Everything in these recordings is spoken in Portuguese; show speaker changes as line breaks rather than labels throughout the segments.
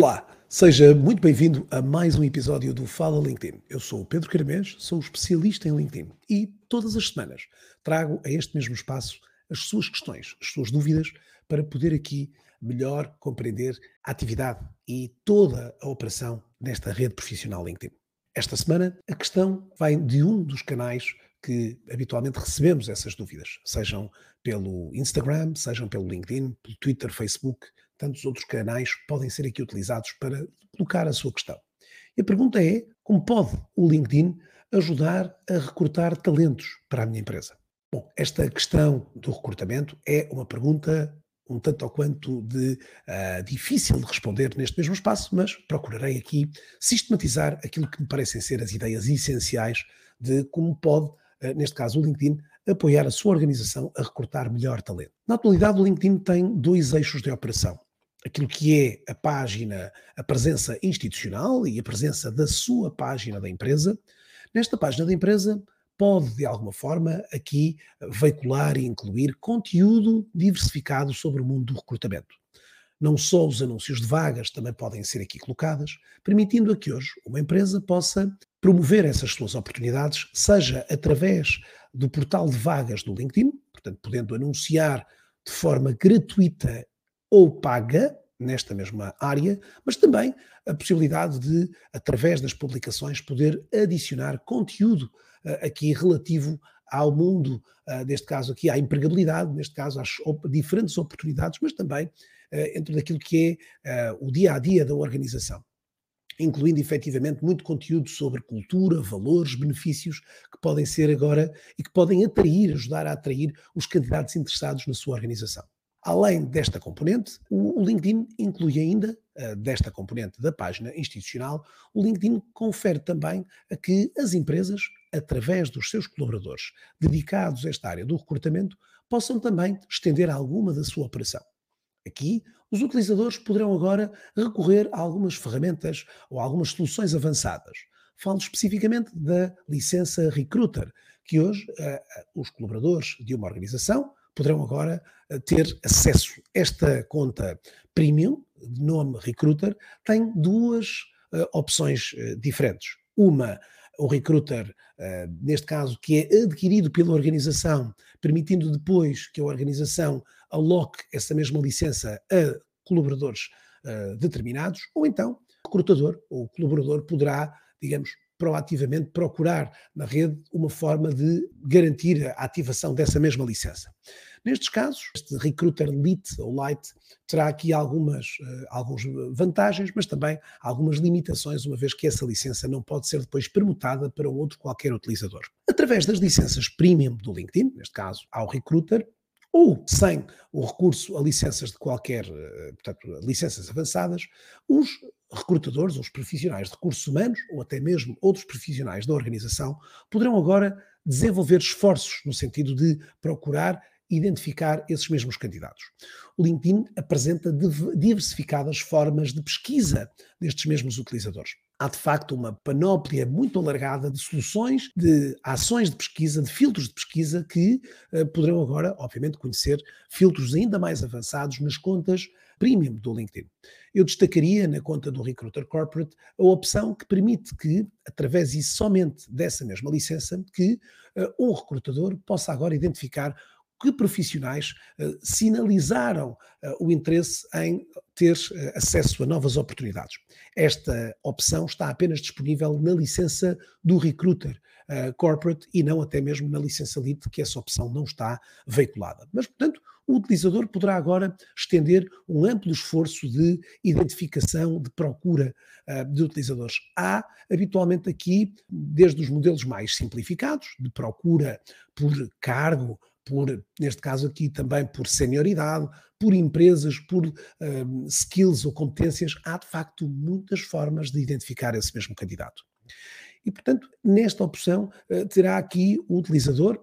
Olá, seja muito bem-vindo a mais um episódio do Fala LinkedIn. Eu sou o Pedro Caramês, sou especialista em LinkedIn e todas as semanas trago a este mesmo espaço as suas questões, as suas dúvidas, para poder aqui melhor compreender a atividade e toda a operação nesta rede profissional LinkedIn. Esta semana a questão vem de um dos canais que habitualmente recebemos essas dúvidas, sejam pelo Instagram, sejam pelo LinkedIn, pelo Twitter, Facebook, tantos outros canais podem ser aqui utilizados para colocar a sua questão. E a pergunta é: como pode o LinkedIn ajudar a recrutar talentos para a minha empresa? Bom, esta questão do recrutamento é uma pergunta um tanto ou quanto de uh, difícil de responder neste mesmo espaço, mas procurarei aqui sistematizar aquilo que me parecem ser as ideias essenciais de como pode, uh, neste caso o LinkedIn, apoiar a sua organização a recrutar melhor talento. Na atualidade, o LinkedIn tem dois eixos de operação. Aquilo que é a página, a presença institucional e a presença da sua página da empresa. Nesta página da empresa, pode, de alguma forma, aqui veicular e incluir conteúdo diversificado sobre o mundo do recrutamento. Não só os anúncios de vagas também podem ser aqui colocadas, permitindo a que hoje uma empresa possa promover essas suas oportunidades, seja através do portal de vagas do LinkedIn, portanto, podendo anunciar de forma gratuita ou paga nesta mesma área, mas também a possibilidade de, através das publicações, poder adicionar conteúdo uh, aqui relativo ao mundo, uh, neste caso aqui à empregabilidade, neste caso às op diferentes oportunidades, mas também uh, dentro daquilo que é o dia a dia da organização incluindo efetivamente muito conteúdo sobre cultura, valores, benefícios que podem ser agora e que podem atrair, ajudar a atrair os candidatos interessados na sua organização. Além desta componente, o LinkedIn inclui ainda, uh, desta componente da página institucional, o LinkedIn confere também a que as empresas, através dos seus colaboradores dedicados a esta área do recrutamento, possam também estender alguma da sua operação. Aqui, os utilizadores poderão agora recorrer a algumas ferramentas ou algumas soluções avançadas. Falo especificamente da licença Recruiter, que hoje uh, os colaboradores de uma organização poderão agora eh, ter acesso. Esta conta premium, de nome Recruiter, tem duas uh, opções uh, diferentes. Uma, o Recruiter, uh, neste caso, que é adquirido pela organização, permitindo depois que a organização aloque essa mesma licença a colaboradores determinados, ou então o recrutador ou o colaborador poderá, digamos, proativamente procurar na rede uma forma de garantir a ativação dessa mesma licença. Nestes casos, este Recruiter Lite ou Lite terá aqui algumas, uh, algumas vantagens, mas também algumas limitações, uma vez que essa licença não pode ser depois permutada para outro qualquer utilizador. Através das licenças premium do LinkedIn, neste caso ao Recruiter, ou sem o recurso a licenças de qualquer, eh, portanto, licenças avançadas, os recrutadores, os profissionais de recursos humanos, ou até mesmo outros profissionais da organização, poderão agora desenvolver esforços no sentido de procurar identificar esses mesmos candidatos. O LinkedIn apresenta diversificadas formas de pesquisa destes mesmos utilizadores. Há de facto uma panóplia muito alargada de soluções, de ações de pesquisa, de filtros de pesquisa que uh, poderão agora, obviamente, conhecer filtros ainda mais avançados nas contas premium do LinkedIn. Eu destacaria na conta do Recruiter Corporate a opção que permite que, através e somente dessa mesma licença, que uh, um recrutador possa agora identificar que profissionais uh, sinalizaram uh, o interesse em ter uh, acesso a novas oportunidades. Esta opção está apenas disponível na licença do Recruiter Corporate e não até mesmo na licença Lite, que essa opção não está veiculada. Mas, portanto, o utilizador poderá agora estender um amplo esforço de identificação, de procura de utilizadores. Há habitualmente aqui, desde os modelos mais simplificados, de procura por cargo, por, neste caso aqui também por senioridade, por empresas, por um, skills ou competências, há de facto muitas formas de identificar esse mesmo candidato. E, portanto, nesta opção uh, terá aqui o utilizador,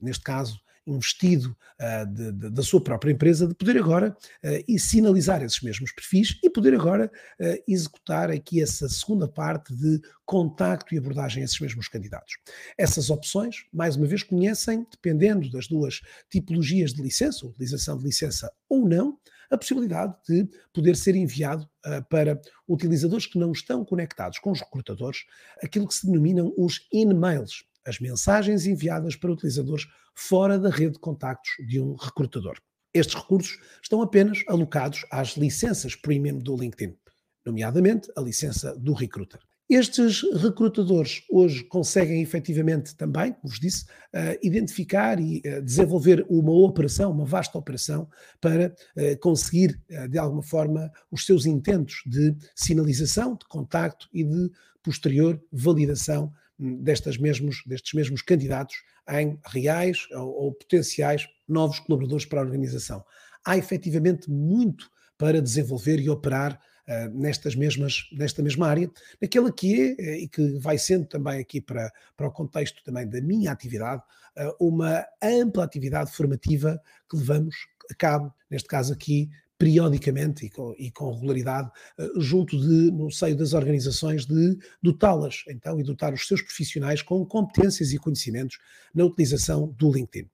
neste caso investido uh, de, de, da sua própria empresa, de poder agora uh, e sinalizar esses mesmos perfis e poder agora uh, executar aqui essa segunda parte de contacto e abordagem a esses mesmos candidatos. Essas opções, mais uma vez, conhecem, dependendo das duas tipologias de licença, utilização de licença ou não, a possibilidade de poder ser enviado uh, para utilizadores que não estão conectados com os recrutadores, aquilo que se denominam os in-mails, as mensagens enviadas para utilizadores fora da rede de contactos de um recrutador. Estes recursos estão apenas alocados às licenças premium do LinkedIn, nomeadamente a licença do Recruiter. Estes recrutadores hoje conseguem efetivamente também, como vos disse, uh, identificar e uh, desenvolver uma operação, uma vasta operação, para uh, conseguir, de alguma forma, os seus intentos de sinalização, de contacto e de posterior validação destas mesmos, destes mesmos candidatos em reais ou, ou potenciais novos colaboradores para a organização. Há efetivamente muito para desenvolver e operar uh, nestas mesmas, nesta mesma área, naquela que é, uh, e que vai sendo também aqui para, para o contexto também da minha atividade, uh, uma ampla atividade formativa que levamos a cabo, neste caso aqui, periodicamente e com, e com regularidade, junto de, no seio das organizações, de dotá-las, então, e dotar os seus profissionais com competências e conhecimentos na utilização do LinkedIn.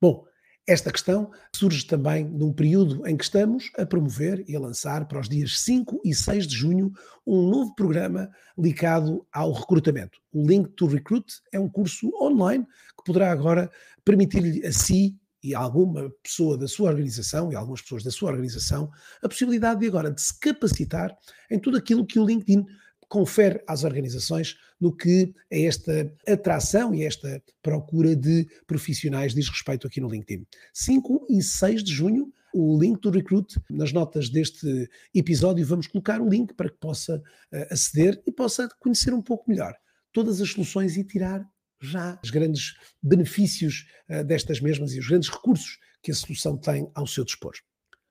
Bom, esta questão surge também num período em que estamos a promover e a lançar para os dias 5 e 6 de junho um novo programa ligado ao recrutamento. O Link to Recruit é um curso online que poderá agora permitir-lhe a si e alguma pessoa da sua organização e algumas pessoas da sua organização a possibilidade de agora de se capacitar em tudo aquilo que o LinkedIn confere às organizações no que a esta atração e esta procura de profissionais diz respeito aqui no LinkedIn. 5 e 6 de junho, o link do Recruit, nas notas deste episódio, vamos colocar o link para que possa uh, aceder e possa conhecer um pouco melhor todas as soluções e tirar já os grandes benefícios uh, destas mesmas e os grandes recursos que a solução tem ao seu dispor.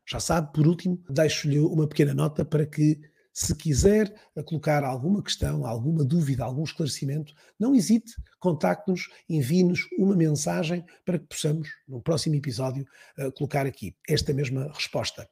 Já sabe, por último, deixo-lhe uma pequena nota para que se quiser colocar alguma questão, alguma dúvida, algum esclarecimento, não hesite, contacte-nos, envie-nos uma mensagem para que possamos, no próximo episódio, uh, colocar aqui esta mesma resposta.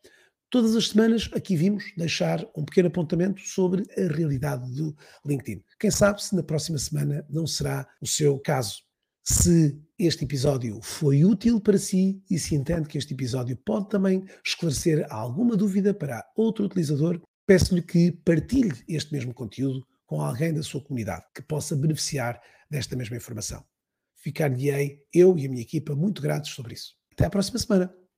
Todas as semanas aqui vimos deixar um pequeno apontamento sobre a realidade do LinkedIn. Quem sabe se na próxima semana não será o seu caso. Se este episódio foi útil para si e se entende que este episódio pode também esclarecer alguma dúvida para outro utilizador, peço-lhe que partilhe este mesmo conteúdo com alguém da sua comunidade que possa beneficiar desta mesma informação. Ficar-lhe-ei, eu e a minha equipa, muito gratos sobre isso. Até à próxima semana.